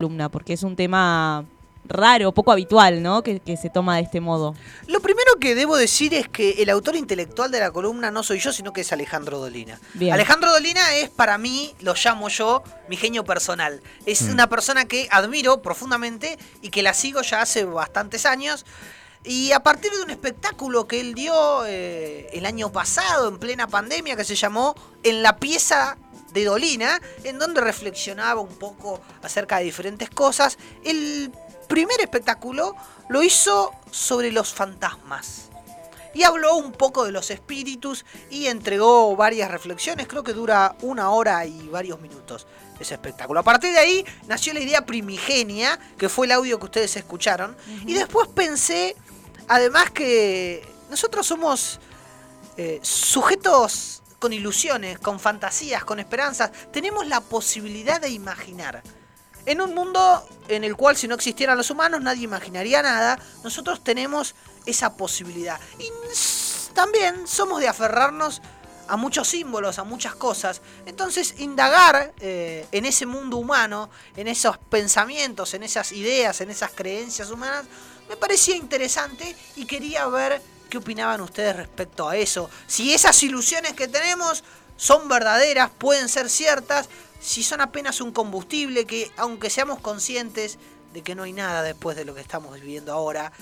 columna, porque es un tema raro, poco habitual, ¿no? Que, que se toma de este modo. Lo primero que debo decir es que el autor intelectual de la columna no soy yo, sino que es Alejandro Dolina. Bien. Alejandro Dolina es para mí, lo llamo yo, mi genio personal. Es Mm. una persona que admiro profundamente y que la sigo ya hace bastantes años. Y a partir de un espectáculo que él dio eh, el año pasado, en plena pandemia, que se llamó En la pieza de Dolina, en donde reflexionaba un poco acerca de diferentes cosas, el primer espectáculo lo hizo sobre los fantasmas. Y habló un poco de los espíritus y entregó varias reflexiones, creo que dura una hora y varios minutos ese espectáculo. A partir de ahí nació la idea primigenia, que fue el audio que ustedes escucharon, y después pensé, además que nosotros somos eh, sujetos con ilusiones, con fantasías, con esperanzas, tenemos la posibilidad de imaginar. En un mundo en el cual si no existieran los humanos nadie imaginaría nada, nosotros tenemos esa posibilidad. Y también somos de aferrarnos a muchos símbolos, a muchas cosas. Entonces, indagar eh, en ese mundo humano, en esos pensamientos, en esas ideas, en esas creencias humanas, me parecía interesante y quería ver qué opinaban ustedes respecto a eso. Si esas ilusiones que tenemos son verdaderas, pueden ser ciertas, si son apenas un combustible que, aunque seamos conscientes de que no hay nada después de lo que estamos viviendo ahora,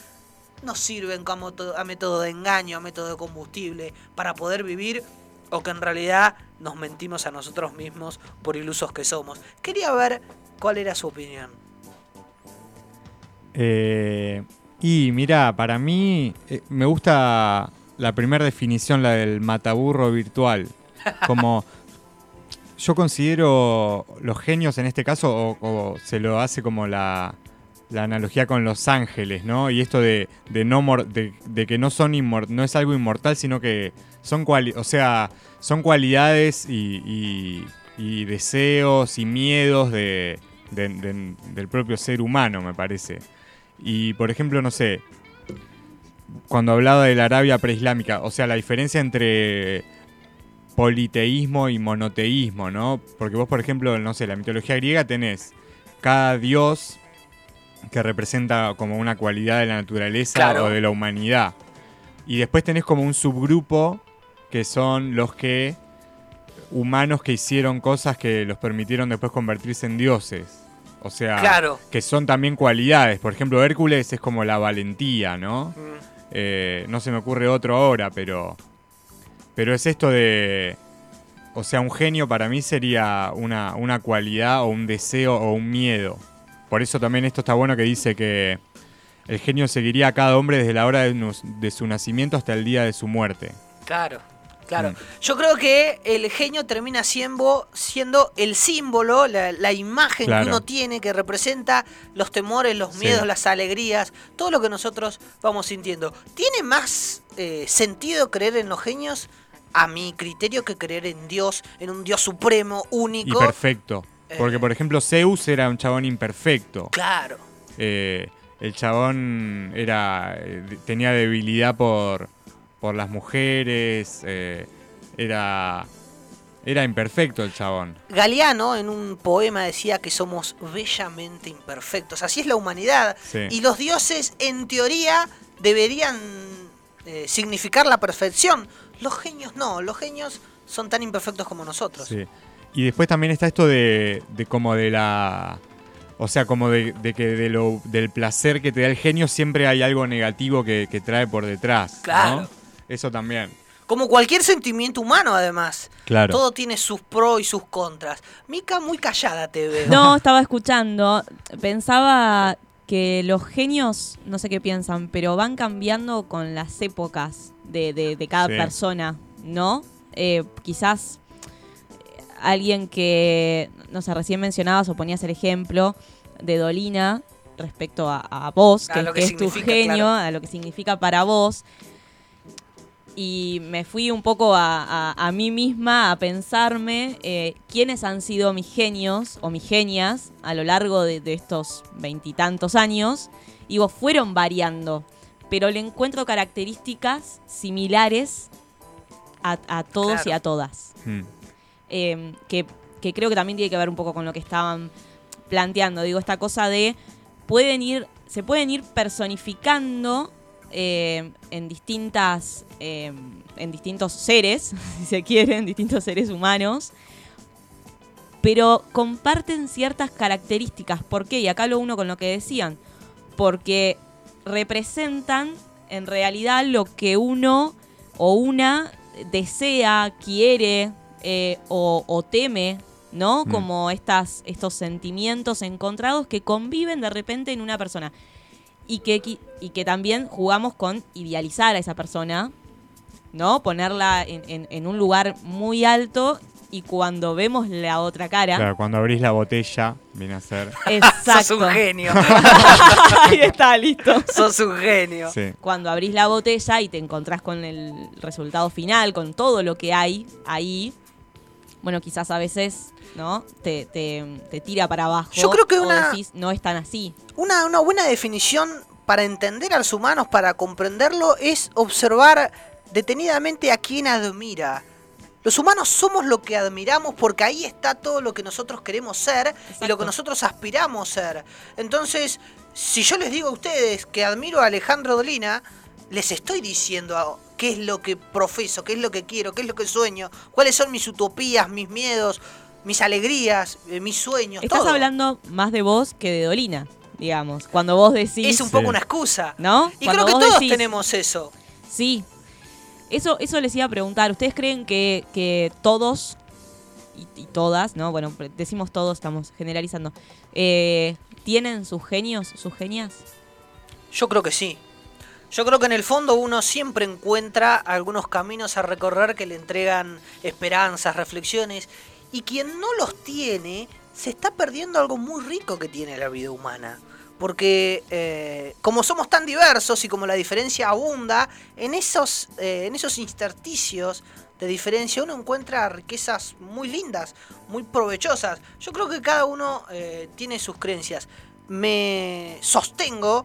nos sirven como a método de engaño, a método de combustible, para poder vivir, o que en realidad nos mentimos a nosotros mismos por ilusos que somos. Quería ver cuál era su opinión. Eh, y mira, para mí eh, me gusta la primera definición, la del mataburro virtual. Como yo considero los genios en este caso, o, o se lo hace como la, la analogía con los ángeles, ¿no? Y esto de, de no mor- de, de que no son no es algo inmortal, sino que son cuali o sea, son cualidades y, y- y deseos y miedos de- del propio ser humano, me parece. Y por ejemplo, no sé, cuando hablaba de la Arabia preislámica, o sea, la diferencia entre politeísmo y monoteísmo, ¿no? Porque vos, por ejemplo, no sé, la mitología griega tenés cada dios que representa como una cualidad de la naturaleza Claro. o de la humanidad. Y después tenés como un subgrupo que son los que humanos que hicieron cosas que los permitieron después convertirse en dioses. O sea, Claro. que son también cualidades. Por ejemplo, Hércules es como la valentía, ¿no? Mm. Eh, no se me ocurre otro ahora, pero. Pero es esto de. O sea, un genio para mí sería una, una cualidad o un deseo o un miedo. Por eso también esto está bueno que dice que el genio seguiría a cada hombre desde la hora de su nacimiento hasta el día de su muerte. Claro, claro. Mm. Yo creo que el genio termina siendo, siendo el símbolo, la, la imagen Claro. que uno tiene que representa los temores, los Sí. miedos, las alegrías, todo lo que nosotros vamos sintiendo. ¿Tiene más eh, sentido creer en los genios? A mi criterio que creer en Dios, en un Dios supremo, Y único. perfecto. Porque, Eh. por ejemplo, Zeus era un chabón imperfecto. Claro, Eh, el chabón era eh, tenía debilidad por, por las mujeres. eh, era, era imperfecto el chabón. Galeano en un poema decía que somos bellamente imperfectos. Así es la humanidad. Sí. Y los dioses, en teoría, deberían eh, significar la perfección. Los genios no, los genios son tan imperfectos como nosotros. Sí. Y después también está esto de, de como de la... O sea, como de, de que de lo, del placer que te da el genio siempre hay algo negativo que, que trae por detrás. ¿no? Eso también. Como cualquier sentimiento humano, además. Claro. Todo tiene sus pros y sus contras. Mica, muy callada te veo. No, estaba escuchando. Pensaba que los genios, no sé qué piensan, pero van cambiando con las épocas de, de- de cada Sí. persona, ¿no? Eh, quizás eh, alguien que, no sé, recién mencionabas o ponías el ejemplo de Dolina respecto a, a vos, A que, lo que que es tu genio, claro. a lo que significa para vos. Y me fui un poco a, a- a mí misma a pensarme eh, quiénes han sido mis genios o mis genias a lo largo de, de estos veintitantos años. Y vos fueron variando, pero le encuentro características similares a, a todos y a todas. Mm. Eh, que, que creo que también tiene que ver un poco con lo que estaban planteando, digo, esta cosa de pueden ir, se pueden ir personificando eh, en distintas, eh, en distintos seres, si se quieren, distintos seres humanos, pero comparten ciertas características. ¿Por qué? Y acá lo uno con lo que decían, porque representan en realidad lo que uno o una desea, quiere eh, o, o teme ¿no? Mm. Como estas, estos sentimientos encontrados que conviven de repente en una persona. Y que, y que también jugamos con idealizar a esa persona, ¿no? Ponerla en, en- en un lugar muy alto y cuando vemos la otra cara. Claro, cuando abrís la botella, viene a ser. Exacto. Sos un genio. Ahí está, listo. Sos un genio. Sí. Cuando abrís la botella y te encontrás con el resultado final, con todo lo que hay ahí, bueno, quizás a veces, ¿no? Te, te- te tira para abajo. Yo creo que una- decís, no es tan así. Una, una buena definición para entender a los humanos, para comprenderlo, es observar detenidamente a quien admira. Los humanos somos lo que admiramos porque ahí está todo lo que nosotros queremos ser y lo que nosotros aspiramos ser. Entonces, si yo les digo a ustedes que admiro a Alejandro Dolina, les estoy diciendo a- qué es lo que profeso, qué es lo que quiero, qué es lo que sueño, cuáles son mis utopías, mis miedos, mis alegrías, eh, mis sueños. Estás todo. hablando más de vos que de Dolina, digamos. Cuando vos decís. Es un poco Sí. una excusa. ¿No? Y Cuando creo que todos decís- tenemos eso. Sí. Eso, eso les iba a preguntar. ¿Ustedes creen que, que todos y, y todas, ¿no? Bueno, decimos todos, estamos generalizando. eh, ¿Tienen sus genios, sus genias? Yo creo que sí. Yo creo que en el fondo uno siempre encuentra algunos caminos a recorrer que le entregan esperanzas, reflexiones. Y quien no los tiene, se está perdiendo algo muy rico que tiene la vida humana. Porque eh, como somos tan diversos y como la diferencia abunda, en esos, eh, en esos intersticios de diferencia uno encuentra riquezas muy lindas, muy provechosas. Yo creo que cada uno eh, tiene sus creencias. Me sostengo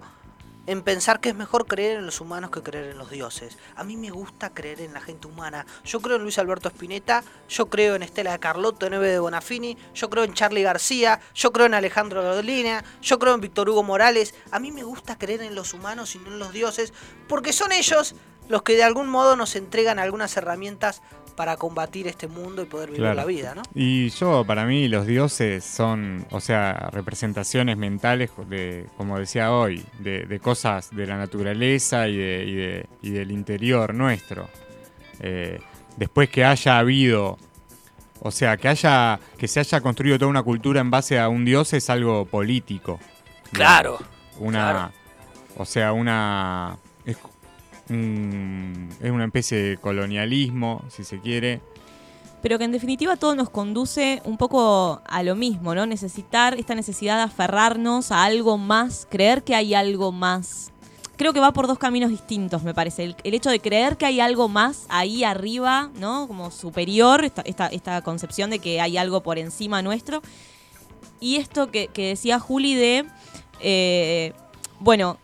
en pensar que es mejor creer en los humanos que creer en los dioses. A mí me gusta creer en la gente humana. Yo creo en Luis Alberto Spinetta, yo creo en Estela Carlotto, en de Bonafini, yo creo en Charlie García, yo creo en Alejandro Dolina, yo creo en Víctor Hugo Morales. A mí me gusta creer en los humanos y no en los dioses, porque son ellos los que de algún modo nos entregan algunas herramientas para combatir este mundo y poder vivir Claro. la vida, ¿no? Y yo, para mí, los dioses son, o sea, representaciones mentales, de, como decía hoy, de, de cosas de la naturaleza y, de- y de- y del interior nuestro. Eh, después que haya habido, o sea, que haya, que se haya construido toda una cultura en base a un dios es algo político. Claro. Una, claro. o sea, una, un- es una especie de colonialismo, si se quiere. Pero que en definitiva todo nos conduce un poco a lo mismo, ¿no? Necesitar esta necesidad de aferrarnos a algo más, creer que hay algo más. Creo que va por dos caminos distintos, me parece. El, hecho de creer que hay algo más ahí arriba, ¿no? Como superior, esta, esta, esta concepción de que hay algo por encima nuestro. Y esto que, que decía Juli de, eh, bueno,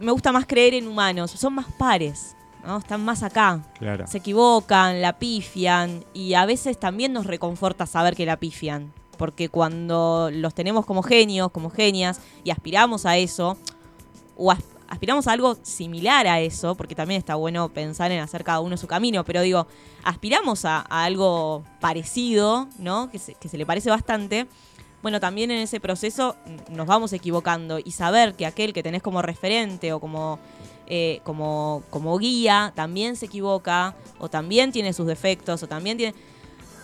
me gusta más creer en humanos, son más pares, ¿no? Están más acá Claro. se equivocan, la pifian y a veces también nos reconforta saber que la pifian, porque cuando los tenemos como genios, como genias y aspiramos a eso, o as- aspiramos a algo similar a eso, porque también está bueno pensar en hacer cada uno su camino, pero digo, aspiramos a, a algo parecido, ¿no? Que se, que se le parece bastante. Bueno, también en ese proceso mm, nos vamos equivocando y saber que aquel que tenés como referente o como eh, como, como guía también se equivoca o también tiene sus defectos o también tiene...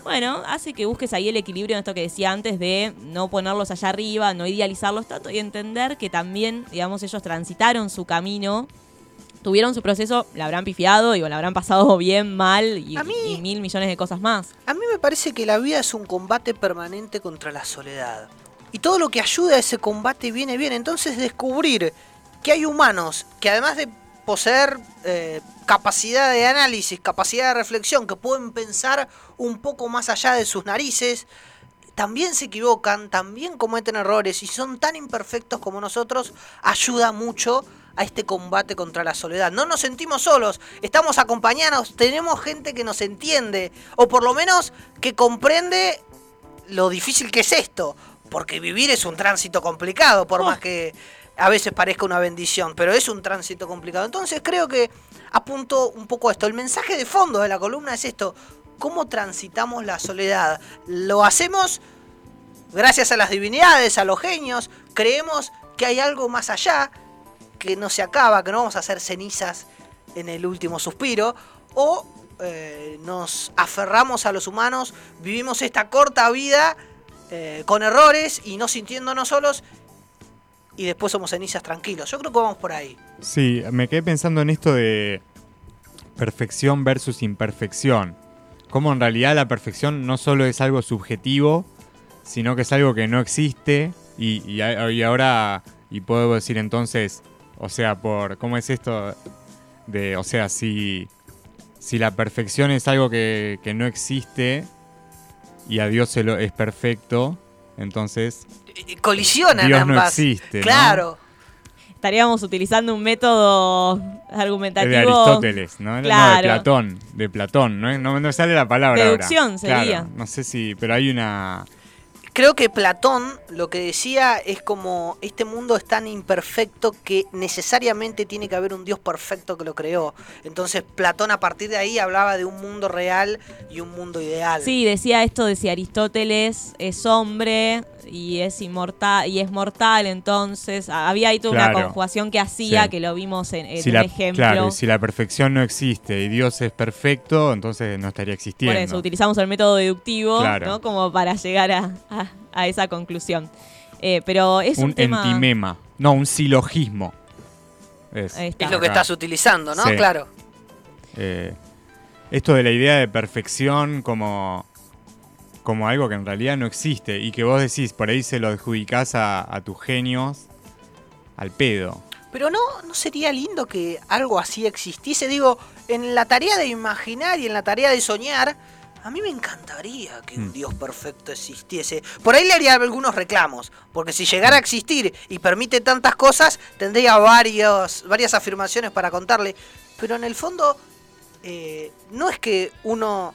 Bueno, hace que busques ahí el equilibrio en esto que decía antes de no ponerlos allá arriba, no idealizarlos tanto y entender que también, digamos, ellos transitaron su camino, tuvieron su proceso, la habrán pifiado y la habrán pasado bien, mal y, A mí- y mil millones de cosas más. A mí me parece que la vida es un combate permanente contra la soledad. Y todo lo que ayuda a ese combate viene bien. Entonces descubrir que hay humanos que además de poseer eh, capacidad de análisis, capacidad de reflexión, que pueden pensar un poco más allá de sus narices, también se equivocan, también cometen errores y son tan imperfectos como nosotros, ayuda mucho a este combate contra la soledad. No nos sentimos solos, estamos acompañados, tenemos gente que nos entiende, o por lo menos que comprende lo difícil que es esto. porque vivir es un tránsito complicado, por más que a veces parezca una bendición, pero es un tránsito complicado. Entonces creo que apunto un poco a esto. El mensaje de fondo de la columna es esto, ¿cómo transitamos la soledad? ¿Lo hacemos gracias a las divinidades, a los genios? ¿Creemos que hay algo más allá, que no se acaba, que no vamos a hacer cenizas en el último suspiro? ¿O eh, nos aferramos a los humanos, vivimos esta corta vida eh, con errores y no sintiéndonos solos y después somos cenizas tranquilos. Yo creo que vamos por ahí. Sí, me quedé pensando en esto de perfección versus imperfección. Como en realidad la perfección no solo es algo subjetivo, sino que es algo que no existe y, ahora, y puedo decir entonces, o sea, por, ¿cómo es esto? De, o sea, si, si la perfección es algo que, que no existe y a Dios se lo, es perfecto, entonces colisionan Dios ambas. no existe, ¿no? Claro. Estaríamos utilizando un método argumentativo. de Aristóteles, ¿no? No, de Platón, de Platón, ¿no? No, no me sale la palabra ahora. Deducción sería. Claro, no sé si, pero hay una... Creo que Platón lo que decía es como este mundo es tan imperfecto que necesariamente tiene que haber un Dios perfecto que lo creó. Entonces Platón a partir de ahí hablaba de un mundo real y un mundo ideal. Sí, decía esto de si Aristóteles es hombre y es inmortal y es mortal, entonces había ahí toda una conjugación que hacía, Sí. que lo vimos en, en si un la, ejemplo. Claro, y si la perfección no existe y Dios es perfecto, entonces no estaría Por existiendo. eso utilizamos el método deductivo, Claro. ¿no? Como para llegar a, a- a esa conclusión. Eh, pero es un, un tema. entimema. No, un silogismo. Es, lo que estás utilizando, ¿no? Sí. Claro. Eh, esto de la idea de perfección como, como algo que en realidad no existe y que vos decís, por ahí se lo adjudicás a, a tus genios al pedo. Pero no, no sería lindo que algo así existiese. Digo, en la tarea de imaginar y en la tarea de soñar, a mí me encantaría que un Mm. Dios perfecto existiese. Por ahí le haría algunos reclamos, porque si llegara a existir y permite tantas cosas, tendría varios, varias afirmaciones para contarle. Pero en el fondo, eh, no es que uno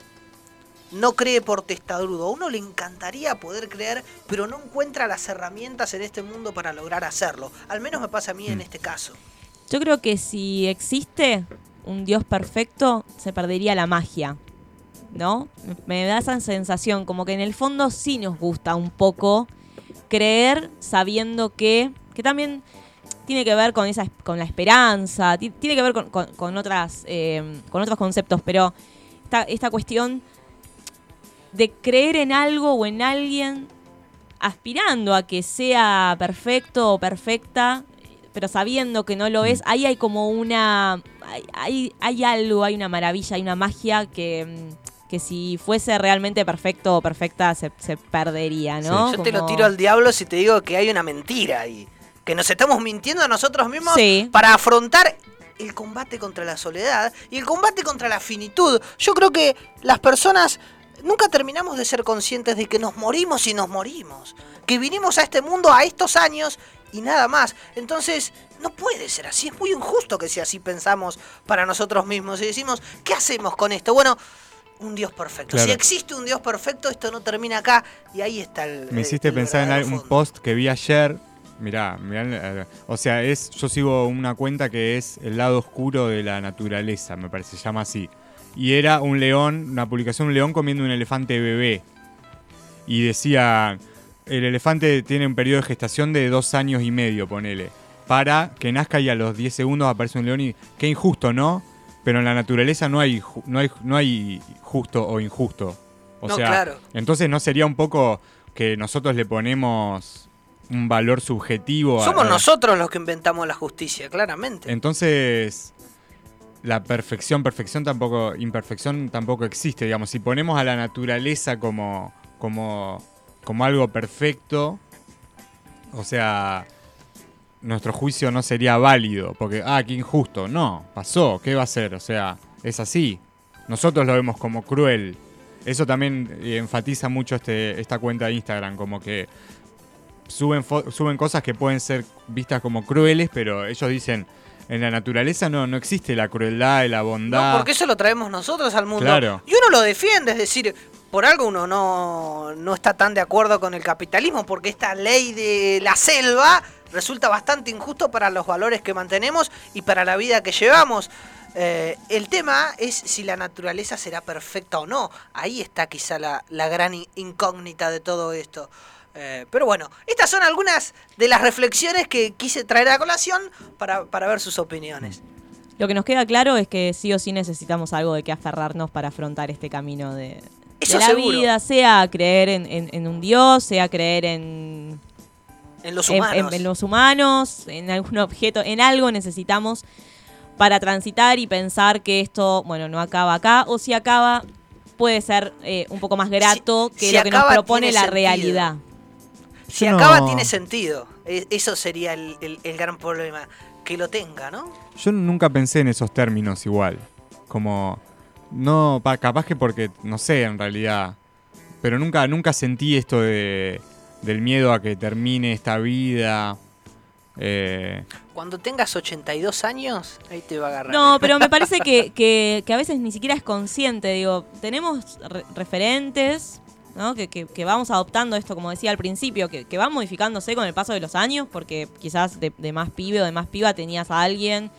no cree por testarudo. A uno le encantaría poder creer, pero no encuentra las herramientas en este mundo para lograr hacerlo. Al menos me pasa a mí en Mm. este caso. Yo creo que si existe un Dios perfecto, se perdería la magia. ¿No? Me da esa sensación, como que en el fondo sí nos gusta un poco creer sabiendo que. que también tiene que ver con esa con la esperanza, ti- tiene que ver con, con- otras, eh, con otros conceptos, pero esta, esta cuestión de creer en algo o en alguien aspirando a que sea perfecto o perfecta, pero sabiendo que no lo es, ahí hay como una. Hay, hay, algo, hay una maravilla, hay una magia que, mm, que si fuese realmente perfecto o perfecta se, se perdería, ¿no? Yo te lo tiro al diablo si te digo que hay una mentira ahí. Que nos estamos mintiendo a nosotros mismos Sí. para afrontar el combate contra la soledad y el combate contra la finitud. Yo creo que las personas nunca terminamos de ser conscientes de que nos morimos y nos morimos. Que vinimos a este mundo a estos años y nada más. Entonces, no puede ser así. Es muy injusto que si así pensamos para nosotros mismos y decimos, ¿qué hacemos con esto? Bueno, un Dios perfecto. Claro. Si existe un Dios perfecto, esto no termina acá y ahí está el. Me hiciste el pensar en fondo. post que vi ayer. Mirá, mirá, eh, o sea, es, yo sigo una cuenta que es el lado oscuro de la naturaleza, me parece, se llama así. Y era un león, una publicación, un león comiendo un elefante bebé. Y decía, el elefante tiene un periodo de gestación de dos años y medio, ponele. Para que nazca y a los 10 segundos aparece un león y... Qué injusto, ¿no? Pero en la naturaleza no hay, no hay, no hay justo o injusto. O No, sea, claro. entonces no sería un poco que nosotros le ponemos un valor subjetivo a- Somos a- nosotros los que inventamos la justicia, claramente. Entonces, la perfección, perfección tampoco, imperfección tampoco existe. Digamos, si ponemos a la naturaleza como, como, como algo perfecto, o sea, nuestro juicio no sería válido, porque, ah, qué injusto. No, pasó, ¿qué va a ser? O sea, es así. Nosotros lo vemos como cruel. Eso también eh, enfatiza mucho este, esta cuenta de Instagram, como que suben, suben cosas que pueden ser vistas como crueles, pero ellos dicen, en la naturaleza no, no existe la crueldad y la bondad. No, porque eso lo traemos nosotros al mundo. Claro. Y uno lo defiende, es decir, por algo uno no, no está tan de acuerdo con el capitalismo, porque esta ley de la selva resulta bastante injusto para los valores que mantenemos y para la vida que llevamos. Eh, el tema es si la naturaleza será perfecta o no. Ahí está quizá la, la gran in- incógnita de todo esto. Eh, pero bueno, estas son algunas de las reflexiones que quise traer a colación para, para ver sus opiniones. Lo que nos queda claro es que sí o sí necesitamos algo de que aferrarnos para afrontar este camino de, la seguro. vida, sea creer en, en- en un Dios, sea creer en, En los humanos. en- en los humanos, en algún objeto, en algo necesitamos para transitar y pensar que esto, bueno, no acaba acá, o si acaba, puede ser eh, un poco más grato Si- que si lo que nos acaba, propone tiene la sentido. realidad. Si Yo no- acaba tiene sentido. E- Eso sería el, el- el gran problema. Que lo tenga, ¿no? Yo nunca pensé en esos términos igual. Como. No, pa- capaz que porque, no sé, en realidad. Pero nunca, nunca sentí esto de, del miedo a que termine esta vida. Eh, Cuando tengas 82 años, ahí te va a agarrar. No, pero me parece que, que- que a veces ni siquiera es consciente. Digo, tenemos re- referentes, ¿no? Que, que- que vamos adoptando esto, como decía al principio, que, que van modificándose con el paso de los años, porque quizás de, de más pibe o de más piba tenías a alguien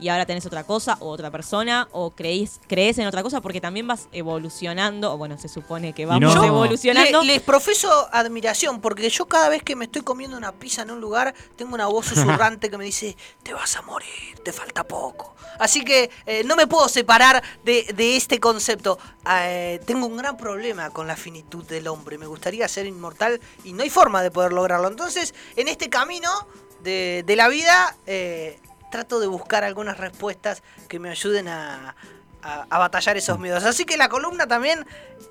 y ahora tenés otra cosa o otra persona, o creís, crees en otra cosa, porque también vas evolucionando, o bueno, se supone que vamos no- evolucionando. Le- les profeso admiración porque yo cada vez que me estoy comiendo una pizza en un lugar tengo una voz susurrante que me dice te vas a morir, te falta poco. Así que eh, no me puedo separar de, de este concepto. Eh, tengo un gran problema con la finitud del hombre. Me gustaría ser inmortal y no hay forma de poder lograrlo. Entonces, en este camino de, de la vida, eh, trato de buscar algunas respuestas que me ayuden a, a- a batallar esos miedos. Así que la columna también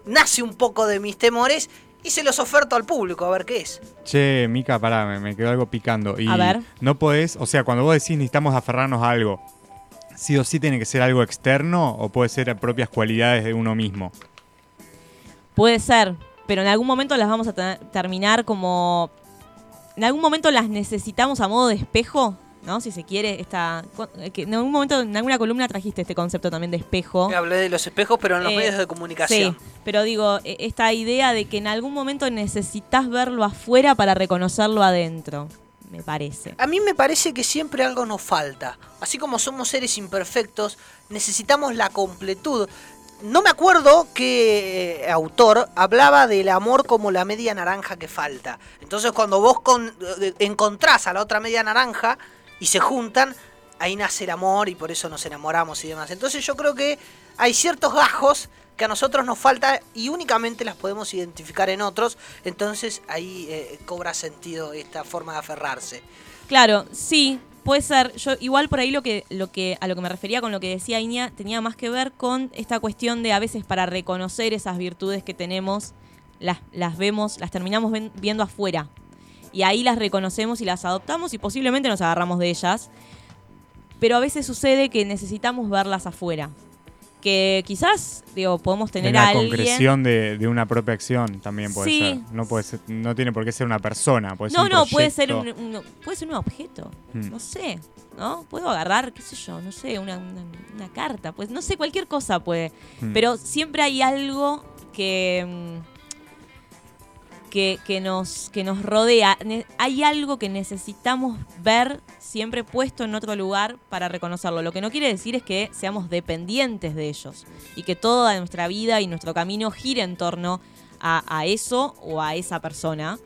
nace un poco de mis temores y se los oferto al público a ver qué es. che, Mica, pará, me, me quedó algo picando. Y A ver. no podés, o sea, cuando vos decís necesitamos aferrarnos a algo, ¿sí o sí tiene que ser algo externo o puede ser propias cualidades de uno mismo? Puede ser, pero en algún momento las vamos a te- terminar como... En algún momento las necesitamos a modo de espejo, ¿no? Si se quiere, esta... que En algún momento, en alguna columna trajiste este concepto también de espejo. Hablé de los espejos, pero en los Eh, medios de comunicación. Sí, pero digo, e- esta idea de que en algún momento necesitas verlo afuera para reconocerlo adentro, me parece. A mí me parece que siempre algo nos falta. Así como somos seres imperfectos, necesitamos la completud. No me acuerdo qué eh, autor hablaba del amor como la media naranja que falta. Entonces cuando vos con- eh, encontrás a la otra media naranja y se juntan, ahí nace el amor y por eso nos enamoramos y demás. Entonces yo creo que hay ciertos gajos que a nosotros nos falta y únicamente las podemos identificar en otros. Entonces ahí eh, cobra sentido esta forma de aferrarse. Claro, sí, puede ser. Yo igual por ahí lo que, lo que, a lo que me refería con lo que decía Iña, tenía más que ver con esta cuestión de a veces para reconocer esas virtudes que tenemos, las, las vemos, las terminamos ven- viendo afuera. Y ahí las reconocemos y las adoptamos y posiblemente nos agarramos de ellas. Pero a veces sucede que necesitamos verlas afuera. Que quizás, digo, podemos tener a la alguien. concreción de, de una propia acción también puede Sí. ser. No puede ser, no tiene por qué ser una persona, puede ser No, un no, puede ser un, un- puede ser un objeto. Mm. No sé, ¿no? Puedo agarrar, qué sé yo, no sé, una, una- una carta, pues no sé, cualquier cosa puede. Mm. Pero siempre hay algo que. mm, Que, nos, que nos rodea. Hay algo que necesitamos ver siempre puesto en otro lugar para reconocerlo. Lo que no quiere decir es que seamos dependientes de ellos y que toda nuestra vida y nuestro camino gire en torno a, eso o a esa persona,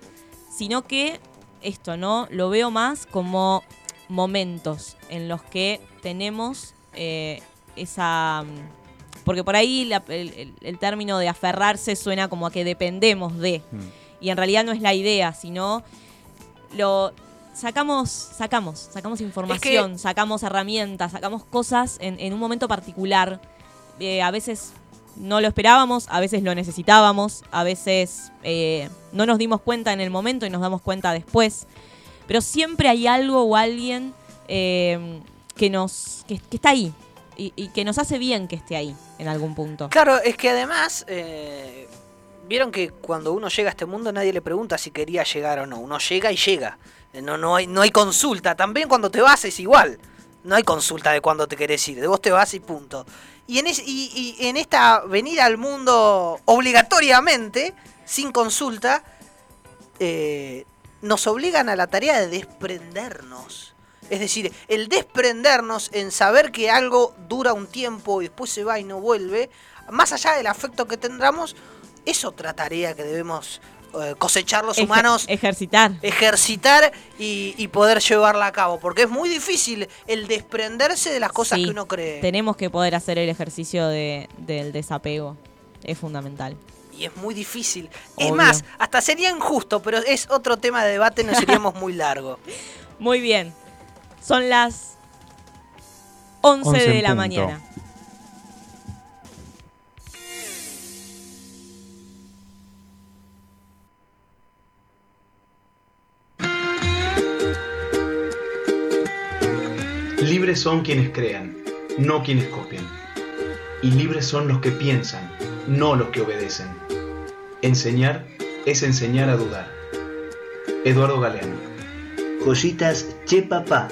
sino que esto, ¿no? Lo veo más como momentos en los que tenemos eh, esa... mm, Porque por ahí el término de aferrarse suena como a que dependemos de. Mm. Y en realidad no es la idea, sino lo sacamos, sacamos, sacamos información, sacamos herramientas, sacamos cosas en, en un momento particular. Eh, a veces no lo esperábamos, a veces lo necesitábamos, a veces eh, no nos dimos cuenta en el momento y nos damos cuenta después. Pero siempre hay algo o alguien eh, que nos. Que, que está ahí. Y, y que nos hace bien que esté ahí en algún punto. Claro, es que además, vieron que cuando uno llega a este mundo nadie le pregunta si quería llegar o no. Uno llega y llega. Eh, No, no, hay, no hay consulta. También cuando te vas es igual. No hay consulta de cuándo te querés ir. De vos te vas y punto. Y en, y, en esta venida al mundo obligatoriamente, sin consulta, eh, nos obligan a la tarea de desprendernos. Es decir, el desprendernos en saber que algo dura un tiempo y después se va y no vuelve, más allá del afecto que tendremos, es otra tarea que debemos eh, cosechar los humanos. Ejercitar. Ejercitar y, poder llevarla a cabo. Porque es muy difícil el desprenderse de las cosas que uno cree. Tenemos que poder hacer el ejercicio del desapego. Es fundamental. Y es muy difícil. Es más, hasta sería injusto, pero es otro tema de debate, no seríamos muy largo. Muy bien. Son las 11, de la mañana. Son quienes crean, no quienes copian. Y libres son los que piensan, no los que obedecen. Enseñar es enseñar a dudar. Eduardo Galeano. Joyitas Che Papá